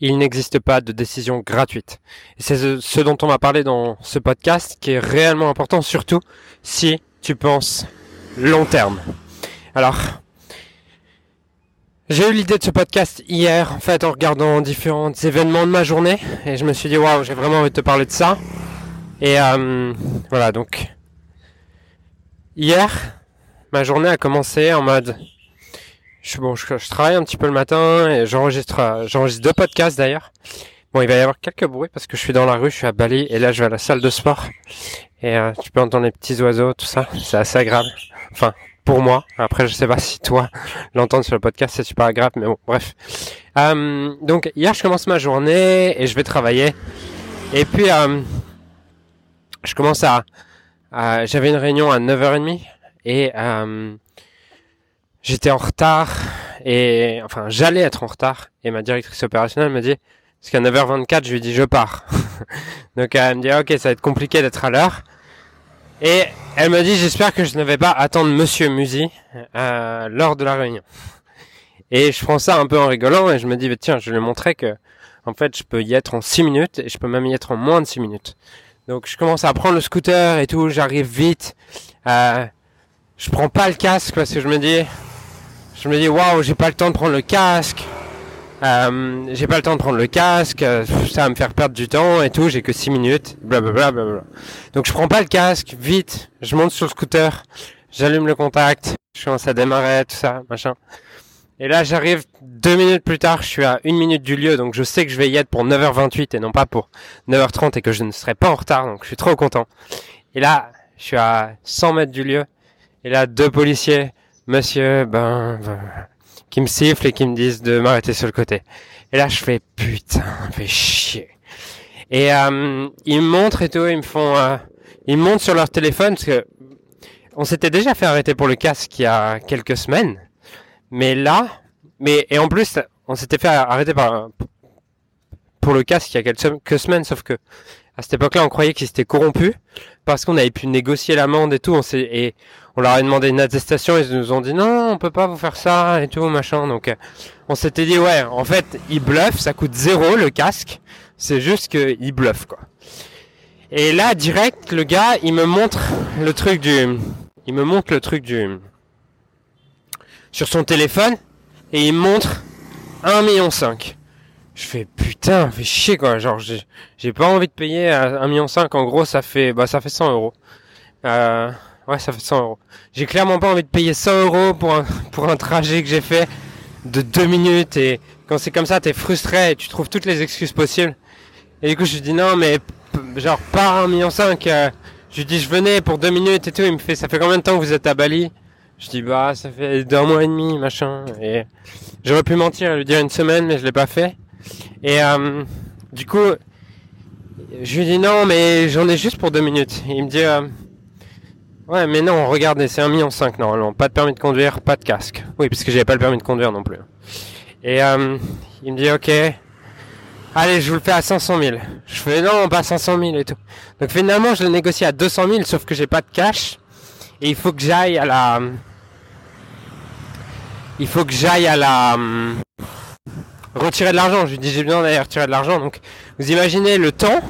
il n'existe pas de décision gratuite. C'est ce dont on va parler dans ce podcast qui est réellement important, surtout si tu penses long terme. Alors, j'ai eu l'idée de ce podcast hier, en fait, en regardant différents événements de ma journée, et je me suis dit, waouh, j'ai vraiment envie de te parler de ça. Et euh, voilà, donc, hier, ma journée a commencé en mode, je, bon, je, travaille un petit peu le matin et j'enregistre, j'enregistre deux podcasts d'ailleurs. Bon, il va y avoir quelques bruits parce que je suis dans la rue, je suis à Bali et là je vais à la salle de sport et euh, tu peux entendre les petits oiseaux, tout ça, c'est assez agréable. Enfin, pour moi. Après, je sais pas si toi l'entendre sur le podcast c'est super agréable, mais bon, bref. Euh, donc hier, je commence ma journée et je vais travailler. Et puis, euh, je commence à, j'avais une réunion à 9h30 et euh, j'étais en retard et enfin j'allais être en retard et ma directrice opérationnelle me dit parce qu'à 9h24 je lui dis je pars. Donc elle me dit ok ça va être compliqué d'être à l'heure. Et elle me dit j'espère que je ne vais pas attendre Monsieur Musi euh, lors de la réunion. Et je prends ça un peu en rigolant et je me dis tiens je lui montrer que en fait je peux y être en 6 minutes et je peux même y être en moins de 6 minutes. Donc je commence à prendre le scooter et tout j'arrive vite euh, je prends pas le casque parce que je me dis je me dis waouh, j'ai pas le temps de prendre le casque. Euh, j'ai pas le temps de prendre le casque, euh, ça va me faire perdre du temps et tout, j'ai que 6 minutes, blablabla. Bla Donc je prends pas le casque, vite, je monte sur le scooter, j'allume le contact, je commence à démarrer, tout ça, machin. Et là j'arrive deux minutes plus tard, je suis à une minute du lieu, donc je sais que je vais y être pour 9h28 et non pas pour 9h30 et que je ne serai pas en retard, donc je suis trop content. Et là, je suis à 100 mètres du lieu, et là deux policiers monsieur, ben, ben, qui me sifflent et qui me disent de m'arrêter sur le côté. Et là, je fais putain, fais chier. Et euh, ils me montrent et tout, ils me font, euh, ils me montrent sur leur téléphone parce que on s'était déjà fait arrêter pour le casque il y a quelques semaines, mais là, mais et en plus, on s'était fait arrêter par pour le casque il y a quelques semaines, sauf que à cette époque-là, on croyait qu'ils s'étaient corrompus parce qu'on avait pu négocier l'amende et tout. On s'est, et on leur a demandé une attestation. Ils nous ont dit non, on peut pas vous faire ça et tout machin. Donc, euh, on s'était dit ouais, en fait, ils bluffent. Ça coûte zéro le casque. C'est juste qu'ils bluffent quoi. Et là, direct, le gars, il me montre le truc du, il me montre le truc du, sur son téléphone et il me montre 1,5 million. Je fais putain, fais chier quoi. Genre j'ai pas envie de payer 1,5 million. En gros, ça fait bah ça fait 100 euros. Euh, ouais, ça fait 100 euros. J'ai clairement pas envie de payer 100 euros pour un pour un trajet que j'ai fait de 2 minutes et quand c'est comme ça, t'es frustré et tu trouves toutes les excuses possibles. Et du coup, je lui dis non, mais genre pas 1,5 million. Euh, je lui dis je venais pour 2 minutes et tout. Il me fait ça fait combien de temps que vous êtes à Bali? Je dis bah ça fait deux mois et demi machin. Et j'aurais pu mentir et lui dire une semaine, mais je l'ai pas fait. Et euh, du coup, je lui dis non, mais j'en ai juste pour deux minutes. Il me dit euh, ouais, mais non, regardez, c'est un million cinq normalement, pas de permis de conduire, pas de casque. Oui, puisque j'avais pas le permis de conduire non plus. Et euh, il me dit ok, allez, je vous le fais à 500 000. Je fais non, pas 500 000 et tout. Donc finalement, je le négocie à 200 000, sauf que j'ai pas de cash et il faut que j'aille à la, il faut que j'aille à la retirer de l'argent. Je lui dis j'ai besoin d'aller retirer de l'argent. Donc vous imaginez le temps.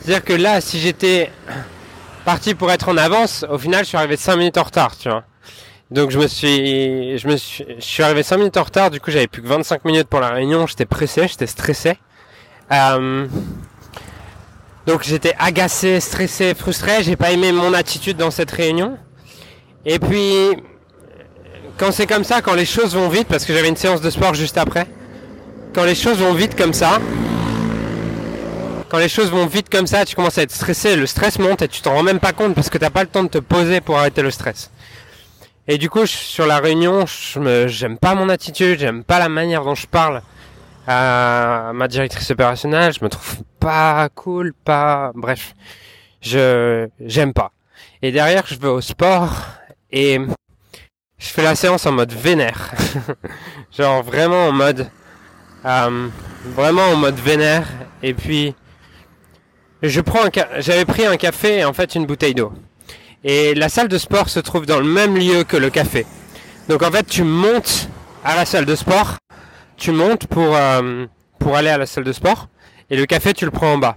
C'est-à-dire que là, si j'étais parti pour être en avance, au final, je suis arrivé 5 minutes en retard, tu vois. Donc je me suis, je me suis, je suis arrivé 5 minutes en retard. Du coup, j'avais plus que 25 minutes pour la réunion. J'étais pressé, j'étais stressé. Euh, donc j'étais agacé, stressé, frustré. J'ai pas aimé mon attitude dans cette réunion. Et puis, quand c'est comme ça, quand les choses vont vite, parce que j'avais une séance de sport juste après, quand les choses vont vite comme ça, quand les choses vont vite comme ça, tu commences à être stressé, le stress monte et tu t'en rends même pas compte parce que t'as pas le temps de te poser pour arrêter le stress. Et du coup, sur la réunion, j'aime pas mon attitude, j'aime pas la manière dont je parle à ma directrice opérationnelle, je me trouve pas cool, pas, bref, je, j'aime pas. Et derrière, je vais au sport et je fais la séance en mode vénère. Genre vraiment en mode, euh, vraiment en mode vénère. Et puis, je prends j'avais pris un café et en fait une bouteille d'eau. Et la salle de sport se trouve dans le même lieu que le café. Donc en fait, tu montes à la salle de sport, tu montes pour, euh, pour aller à la salle de sport et le café tu le prends en bas.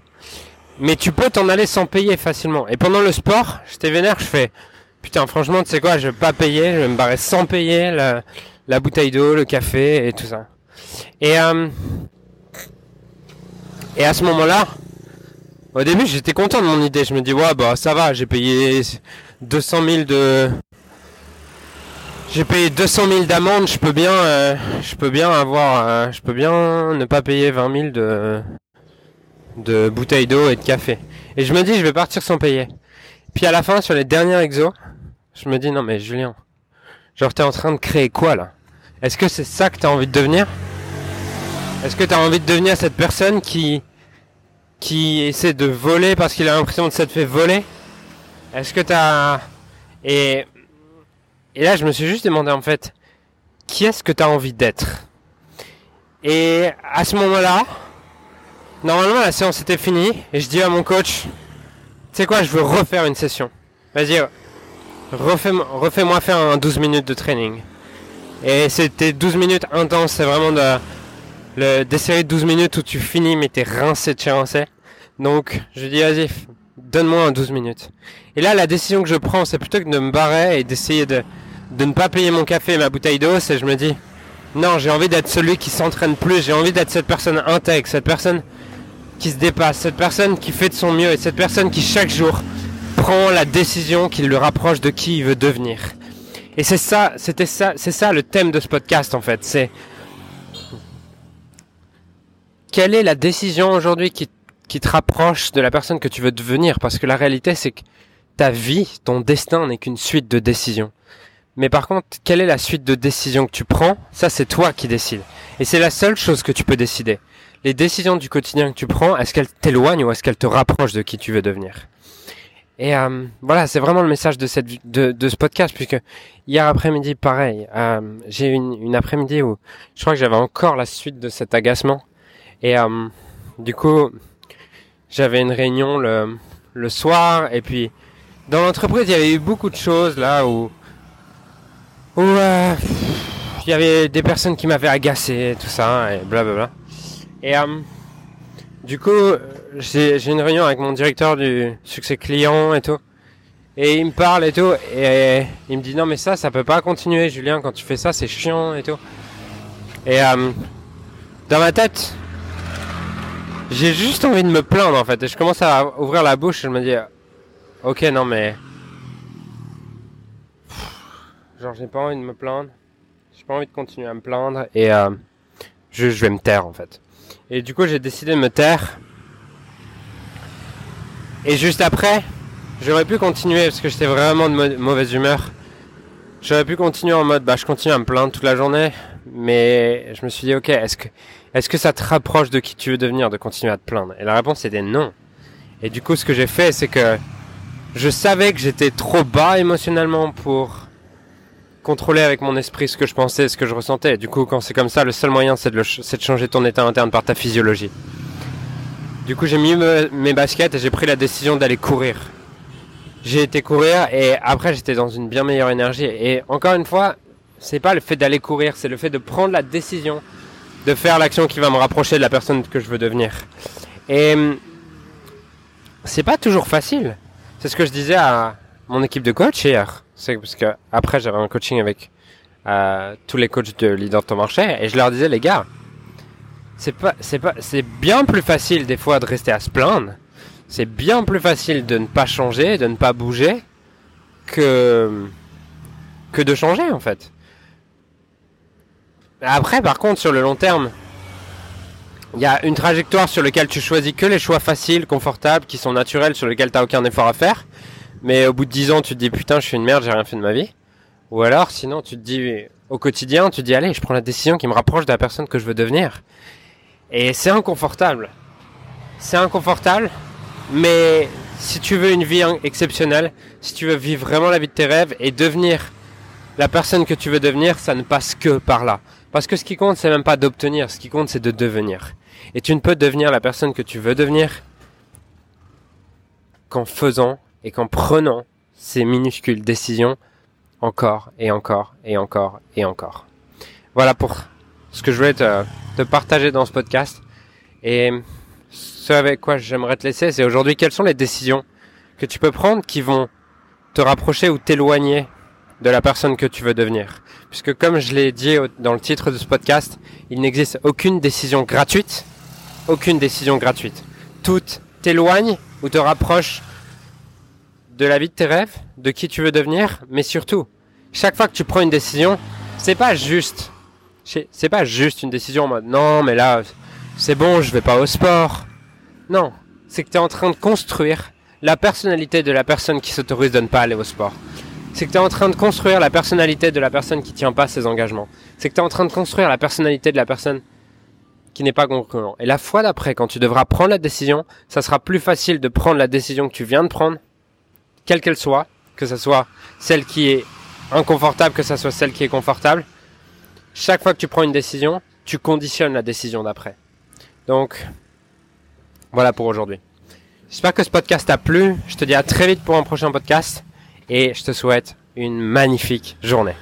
Mais tu peux t'en aller sans payer facilement. Et pendant le sport, j'étais vénère, je fais putain franchement tu sais quoi, je vais pas payer, je vais me barrer sans payer la, la bouteille d'eau, le café et tout ça. Et euh, et à ce moment-là, au début j'étais content de mon idée. Je me dis ouais bah ça va, j'ai payé 200 000 de j'ai payé 200 000 d'amende, je peux bien, euh, je peux bien avoir, euh, je peux bien ne pas payer 20 000 de, de bouteilles d'eau et de café. Et je me dis, je vais partir sans payer. Puis à la fin, sur les derniers exos, je me dis, non mais Julien, genre t'es en train de créer quoi là? Est-ce que c'est ça que t'as envie de devenir? Est-ce que t'as envie de devenir cette personne qui, qui essaie de voler parce qu'il a l'impression de s'être fait voler? Est-ce que t'as... Et et là, je me suis juste demandé en fait, qui est-ce que tu as envie d'être? Et à ce moment-là, normalement la séance était finie et je dis à mon coach, tu sais quoi, je veux refaire une session. Vas-y, refais-moi faire un 12 minutes de training. Et c'était 12 minutes intenses, c'est vraiment de, le, des séries de 12 minutes où tu finis mais t'es rincé de chez rincé. Donc je dis vas-y, donne-moi un 12 minutes. Et là la décision que je prends c'est plutôt que de me barrer et d'essayer de, de ne pas payer mon café et ma bouteille d'eau, c'est je me dis, non, j'ai envie d'être celui qui s'entraîne plus, j'ai envie d'être cette personne intègre, cette personne qui se dépasse, cette personne qui fait de son mieux et cette personne qui chaque jour prend la décision qui le rapproche de qui il veut devenir. Et c'est ça, c'était ça, c'est ça le thème de ce podcast en fait, c'est quelle est la décision aujourd'hui qui, qui te rapproche de la personne que tu veux devenir? Parce que la réalité c'est que ta vie, ton destin n'est qu'une suite de décisions. Mais par contre, quelle est la suite de décisions que tu prends? Ça, c'est toi qui décides. Et c'est la seule chose que tu peux décider. Les décisions du quotidien que tu prends, est-ce qu'elles t'éloignent ou est-ce qu'elles te rapprochent de qui tu veux devenir? Et euh, voilà, c'est vraiment le message de, cette, de, ce podcast, puisque hier après-midi, pareil, euh, j'ai eu une, après-midi où je crois que j'avais encore la suite de cet agacement. Et euh, du coup, j'avais une réunion le, le soir, et puis dans l'entreprise, il y avait eu beaucoup de choses là où où il y avait des personnes qui m'avaient agacé, tout ça, et blablabla. Et du coup, j'ai une réunion avec mon directeur du succès client et tout. Et il me parle et tout, et il me dit non mais ça, ça peut pas continuer Julien, quand tu fais ça c'est chiant et tout. Et euh, dans ma tête, j'ai juste envie de me plaindre en fait. Et je commence à ouvrir la bouche et je me dis, ok non mais Genre, j'ai pas envie de me plaindre. J'ai pas envie de continuer à me plaindre. Et euh, je, je vais me taire, en fait. Et du coup, j'ai décidé de me taire. Et juste après, j'aurais pu continuer parce que j'étais vraiment de mauvaise humeur. J'aurais pu continuer en mode, bah, je continue à me plaindre toute la journée. Mais je me suis dit, ok, est-ce que, est-ce que ça te rapproche de qui tu veux devenir de continuer à te plaindre? Et la réponse était non. Et du coup, ce que j'ai fait, c'est que je savais que j'étais trop bas émotionnellement pour contrôler avec mon esprit ce que je pensais, ce que je ressentais. Du coup, quand c'est comme ça, le seul moyen, c'est de, changer ton état interne par ta physiologie. Du coup, j'ai mis mes baskets et j'ai pris la décision d'aller courir. J'ai été courir et après, j'étais dans une bien meilleure énergie. Et encore une fois, c'est pas le fait d'aller courir, c'est le fait de prendre la décision de faire l'action qui va me rapprocher de la personne que je veux devenir. Et c'est pas toujours facile. C'est ce que je disais à mon équipe de coach hier. C'est parce que après j'avais un coaching avec euh, tous les coachs de leader de marché et je leur disais les gars, c'est pas, c'est pas, c'est bien plus facile des fois de rester à se plaindre. C'est bien plus facile de ne pas changer, de ne pas bouger, que que de changer en fait. Après, par contre, sur le long terme, il y a une trajectoire sur laquelle tu choisis que les choix faciles, confortables, qui sont naturels, sur lesquels tu n'as aucun effort à faire. Mais au bout de 10 ans, tu te dis putain, je suis une merde, j'ai rien fait de ma vie. Ou alors, sinon, tu te dis au quotidien, tu te dis allez, je prends la décision qui me rapproche de la personne que je veux devenir. Et c'est inconfortable. C'est inconfortable, mais si tu veux une vie exceptionnelle, si tu veux vivre vraiment la vie de tes rêves et devenir la personne que tu veux devenir, ça ne passe que par là. Parce que ce qui compte, c'est même pas d'obtenir, ce qui compte, c'est de devenir. Et tu ne peux devenir la personne que tu veux devenir qu'en faisant et qu'en prenant ces minuscules décisions encore et encore et encore et encore. Voilà pour ce que je voulais te, te partager dans ce podcast. Et ce avec quoi j'aimerais te laisser, c'est aujourd'hui quelles sont les décisions que tu peux prendre qui vont te rapprocher ou t'éloigner de la personne que tu veux devenir? Puisque comme je l'ai dit dans le titre de ce podcast, il n'existe aucune décision gratuite, aucune décision gratuite. Toutes t'éloignent ou te rapprochent de la vie de tes rêves, de qui tu veux devenir, mais surtout, chaque fois que tu prends une décision, c'est pas juste, c'est pas juste une décision en mode non, mais là, c'est bon, je vais pas au sport. Non, c'est que tu es en train de construire la personnalité de la personne qui s'autorise de ne pas aller au sport. C'est que tu es en train de construire la personnalité de la personne qui tient pas ses engagements. C'est que tu es en train de construire la personnalité de la personne qui n'est pas concurrent. Et la fois d'après, quand tu devras prendre la décision, ça sera plus facile de prendre la décision que tu viens de prendre, quelle qu'elle soit, que ce soit celle qui est inconfortable, que ce soit celle qui est confortable. Chaque fois que tu prends une décision, tu conditionnes la décision d'après. Donc, voilà pour aujourd'hui. J'espère que ce podcast t'a plu. Je te dis à très vite pour un prochain podcast et je te souhaite une magnifique journée.